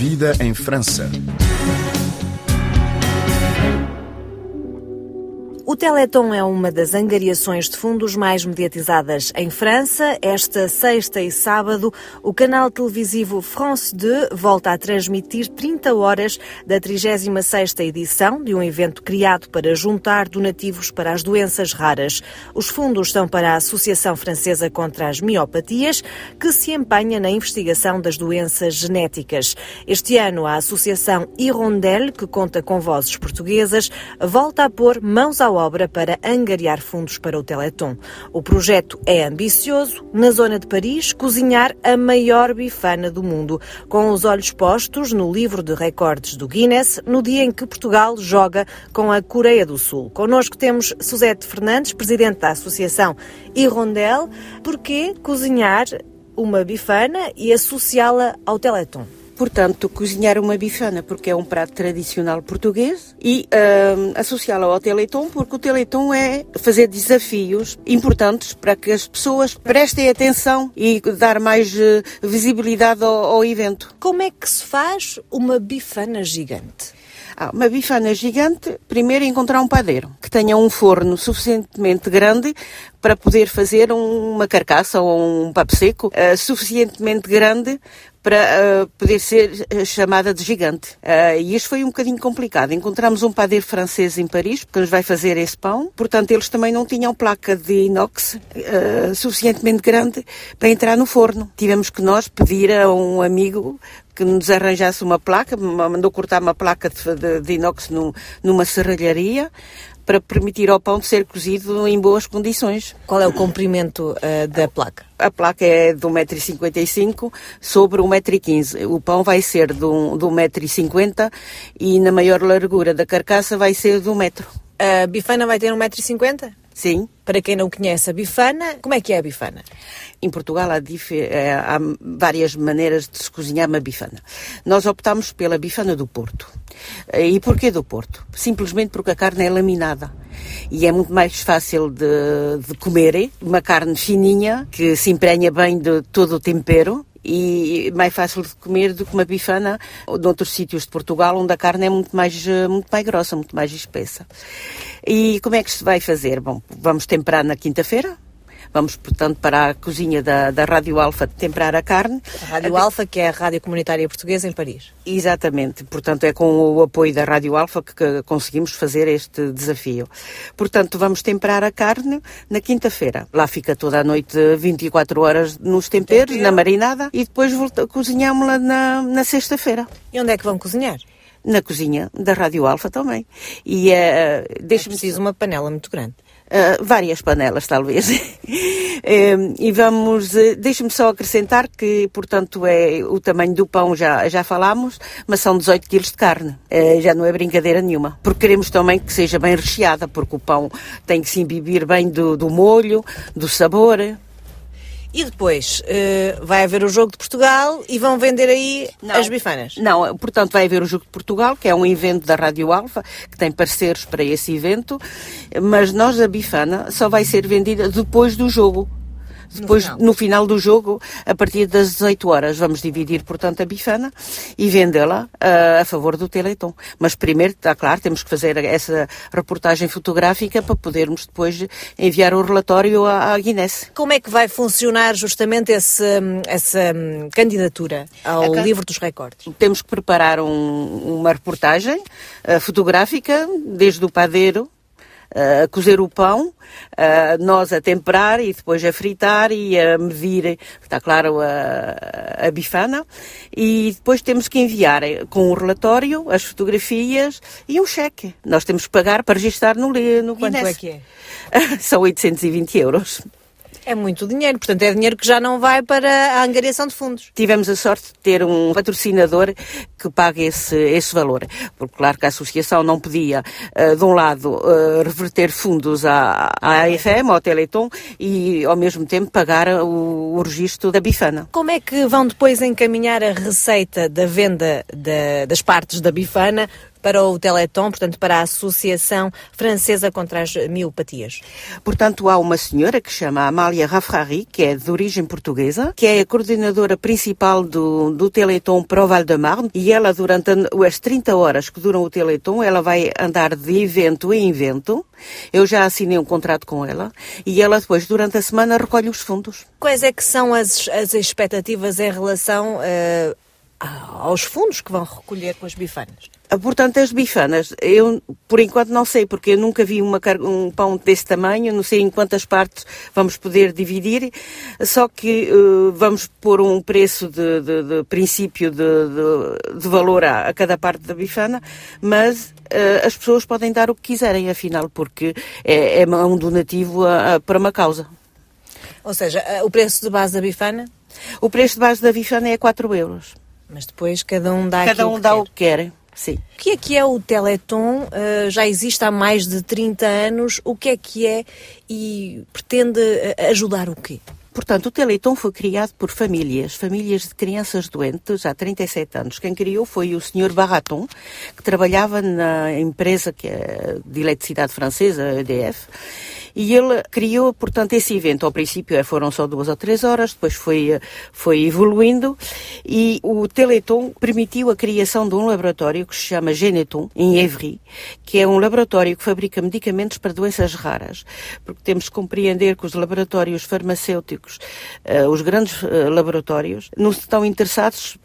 vida em França. O Teleton é uma das angariações de fundos mais mediatizadas em França. Esta sexta e sábado, o canal televisivo France 2 volta a transmitir 30 horas da 36ª edição de um evento criado para juntar donativos para as doenças raras. Os fundos são para a Associação Francesa contra as Miopatias, que se empenha na investigação das doenças genéticas. Este ano, a Associação Hirondelle, que conta com vozes portuguesas, volta a pôr mãos ao obra para angariar fundos para o Teleton. O projeto é ambicioso. Na zona de Paris, cozinhar a maior bifana do mundo, com os olhos postos no livro de recordes do Guinness, no dia em que Portugal joga com a Coreia do Sul. Connosco temos Suzete Fernandes, presidente da Associação Irondel. Porquê cozinhar uma bifana e associá-la ao Teleton? Portanto, cozinhar uma bifana, porque é um prato tradicional português, e uh, associá-la ao Teleton, porque o Teleton é fazer desafios importantes para que as pessoas prestem atenção e dar mais uh, visibilidade ao, ao evento. Como é que se faz uma bifana gigante? Ah, uma bifana gigante, primeiro encontrar um padeiro que tenha um forno suficientemente grande para poder fazer uma carcaça ou um papo seco uh, suficientemente grande para uh, poder ser eh, chamada de gigante. Uh, e isto foi um bocadinho complicado. Encontramos um padeiro francês em Paris que nos vai fazer esse pão. Portanto, eles também não tinham placa de inox uh, suficientemente grande para entrar no forno. Tivemos que nós pedir a um amigo que nos arranjasse uma placa, mandou cortar uma placa de, de, de inox no, numa serralharia para permitir ao pão ser cozido em boas condições. Qual é o comprimento uh, da placa? A placa é de 1,55m sobre 1,15m. O pão vai ser de 1,50m e na maior largura da carcaça vai ser de 1 metro. A bifana vai ter 1,50m? Sim. Para quem não conhece a bifana, como é que é a bifana? Em Portugal há, eh, há, várias maneiras de se cozinhar uma bifana. Nós optamos pela bifana do Porto. Eh, e porquê do Porto? Simplesmente porque a carne é laminada e é muito mais fácil de, de comer. Uma carne fininha que se emprenha bem de todo o tempero e mais fácil de comer do que uma bifana de outros sítios de Portugal, onde a carne é muito mais, eh, muito mais grossa, muito mais espessa. E como é que se vai fazer? Bom, vamos temperar na quinta-feira, Vamos, portanto, para a cozinha da, da Rádio Alfa temperar a carne. A Rádio Alfa, que é a Rádio Comunitária Portuguesa em Paris. Exatamente. Portanto, é com o apoio da Rádio Alfa que, que conseguimos fazer este desafio. Portanto, vamos temperar a carne na quinta-feira. Lá fica toda a noite 24 horas nos temperos, Tempero. na marinada, e depois cozinhamos-la na, na sexta-feira. E onde é que vão cozinhar? Na cozinha da Rádio Alfa também. E uh, deixa É preciso uma panela muito grande. Uh, várias panelas, talvez. uh, e vamos, uh, deixe-me só acrescentar que, portanto, é o tamanho do pão já, já falámos, mas são 18 quilos de carne. Uh, já não é brincadeira nenhuma. Porque queremos também que seja bem recheada, porque o pão tem que se embibir bem do, do molho, do sabor. E depois uh, vai haver o jogo de Portugal e vão vender aí não, as bifanas? Não, portanto vai haver o jogo de Portugal, que é um evento da Rádio Alfa, que tem parceiros para esse evento, mas nós a bifana só vai ser vendida depois do jogo. Depois, no final. no final. do jogo, a partir das 18 horas, vamos dividir, portanto, a bifana e vendê-la uh, a favor do Teleton. Mas primeiro, está claro, temos que fazer essa reportagem fotográfica para podermos depois enviar o relatório à, à Guinness. Como é que vai funcionar justamente esse, essa hum, candidatura ao livro dos recordes? Temos que preparar um, uma reportagem uh, fotográfica, desde o padeiro a cozer o pão, nós a temperar e depois a fritar e a medir, está claro, a, a bifana. E depois temos que enviar com o relatório, as fotografias e um cheque. Nós temos que pagar para registrar no, no Quanto é que é? São 820 euros. É muito dinheiro, portanto é dinheiro que já não vai para a angariação de fundos. Tivemos a sorte de ter um patrocinador que pague esse, esse valor, porque claro que a associação não podia, uh, de um lado, uh, reverter fundos à, à AFM, ao Teleton, e ao mesmo tempo pagar o, o registro da bifana. Como é que vão depois encaminhar a receita da venda das partes da bifana para o Teleton, portanto, para a Associação Francesa contra as Miopatias. Portanto, há uma senhora que se chama Amália Rafrari, que é de origem portuguesa, que é a coordenadora principal do, do Teleton para o Val de Marne, e ela, durante as 30 horas que duram o Teleton, ela vai andar de evento em evento. Eu já assinei um contrato com ela, e ela depois, durante a semana, recolhe os fundos. Quais é que são as, as expectativas em relação uh, aos fundos que vão recolher com as bifanas? Ah, portanto, as bifanas, eu por enquanto não sei, porque eu nunca vi uma, um pão desse tamanho, não sei em quantas partes vamos poder dividir, só que uh, vamos pôr um preço de, de, de princípio de, de, valor a, a, cada parte da bifana, mas uh, as pessoas podem dar o que quiserem, afinal, porque é, é um donativo a, a, para uma causa. Ou seja, o preço de base da bifana? O preço de base da bifana é 4 euros. Mas depois cada um dá Cada um dá quer. o que quer. Sim. O que é que é o Teleton? Uh, já existe há mais de 30 anos. O que é que é e pretende eh, ajudar o quê? Portanto, o Teleton foi criado por famílias, famílias de crianças doentes há 37 anos. Quem criou foi o Sr. Baraton, que trabalhava na empresa que é de eletricidade francesa, EDF, e ele criou, portanto, esse evento. Ao princípio eh, foram só duas ou três horas, depois foi, eh, foi evoluindo e o Teleton permitiu a criação de um laboratório que se chama Geneton, em Evry, que é um laboratório que fabrica medicamentos para doenças raras. Porque temos que compreender que os laboratórios farmacêuticos, uh, os grandes laboratórios, não estão interessados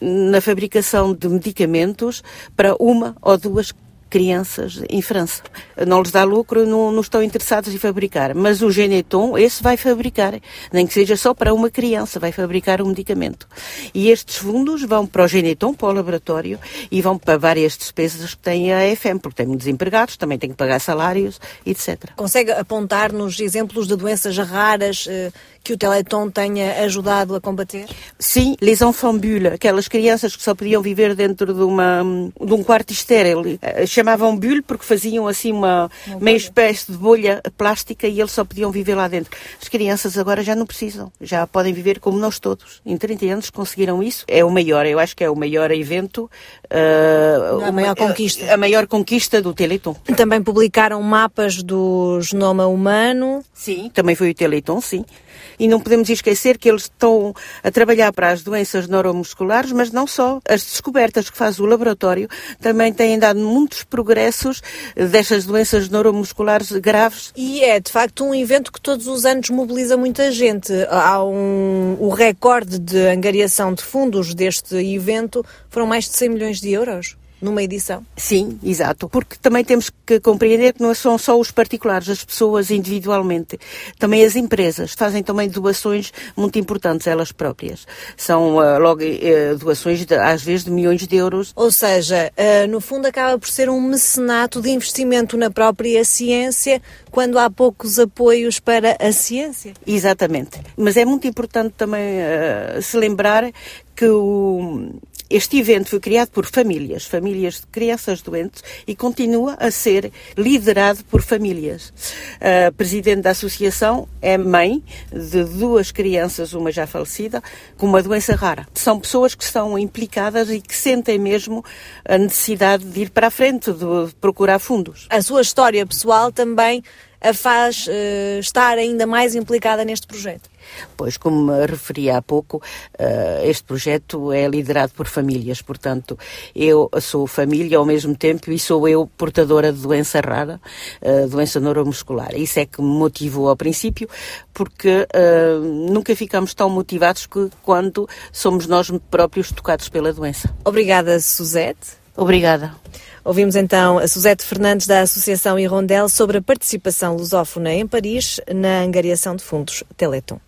na fabricação de medicamentos para uma ou duas crianças em França. Não lhes dá lucro, não, não estão interessados em fabricar. Mas o Geneton, esse vai fabricar, nem que seja só para uma criança, vai fabricar um medicamento. E estes fundos vão para o Geneton, para o laboratório, e vão para várias despesas que tem a FM, porque tem muitos empregados, também tem que pagar salários, etc. Consegue apontar-nos exemplos de doenças raras eh, que o Teleton tenha ajudado a combater? Sim, les enfants aquelas crianças que só podiam viver dentro de, uma, de um quarto estéril. Eh, chamavam bulle porque faziam assim uma, uma meia espécie de bolha plástica e eles só podiam viver lá dentro. As crianças agora já não precisam, já podem viver como nós todos. Em 30 anos conseguiram isso. É o maior, eu acho que é o maior evento. Uh, a maior conquista. A, a maior conquista do Teleton. Também publicaram mapas do genoma humano. Sim, também foi o Teleton, sim e não podemos esquecer que eles estão a trabalhar para as doenças neuromusculares, mas não só. As descobertas que faz o laboratório também têm dado muitos progressos destas doenças neuromusculares graves. E é, de facto, um evento que todos os anos mobiliza muita gente. Há um, o recorde de angariação de fundos deste evento foram mais de 100 milhões de euros numa edição. Sim, exato. Porque também temos que compreender que não são só os particulares, as pessoas individualmente. Também as empresas fazem também doações muito importantes elas próprias. São uh, logo uh, doações de, às vezes de milhões de euros. Ou seja, uh, no fundo acaba por ser um mecenato de investimento na própria ciência quando há poucos apoios para a ciência. Exatamente. Mas é muito importante também se lembrar que o este evento foi criado por famílias, famílias de crianças doentes, e continua a ser liderado por famílias. A presidente da associação é mãe de duas crianças, uma já falecida, com uma doença rara. São pessoas que estão implicadas e que sentem mesmo a necessidade de ir para a frente, de procurar fundos. A sua história pessoal também a faz uh, estar ainda mais implicada neste projeto? Pois, como me referi há pouco, uh, este projeto é liderado por famílias, portanto, eu sou família ao mesmo tempo e sou eu portadora de doença rara, uh, doença neuromuscular. Isso é que me motivou ao princípio, porque uh, nunca ficamos tão motivados que quando somos nós próprios tocados pela doença. Obrigada, Suzette. Obrigada. Ouvimos então a Suzete Fernandes da Associação Irondel sobre a participação lusófona em Paris na angariação de fundos Teleton.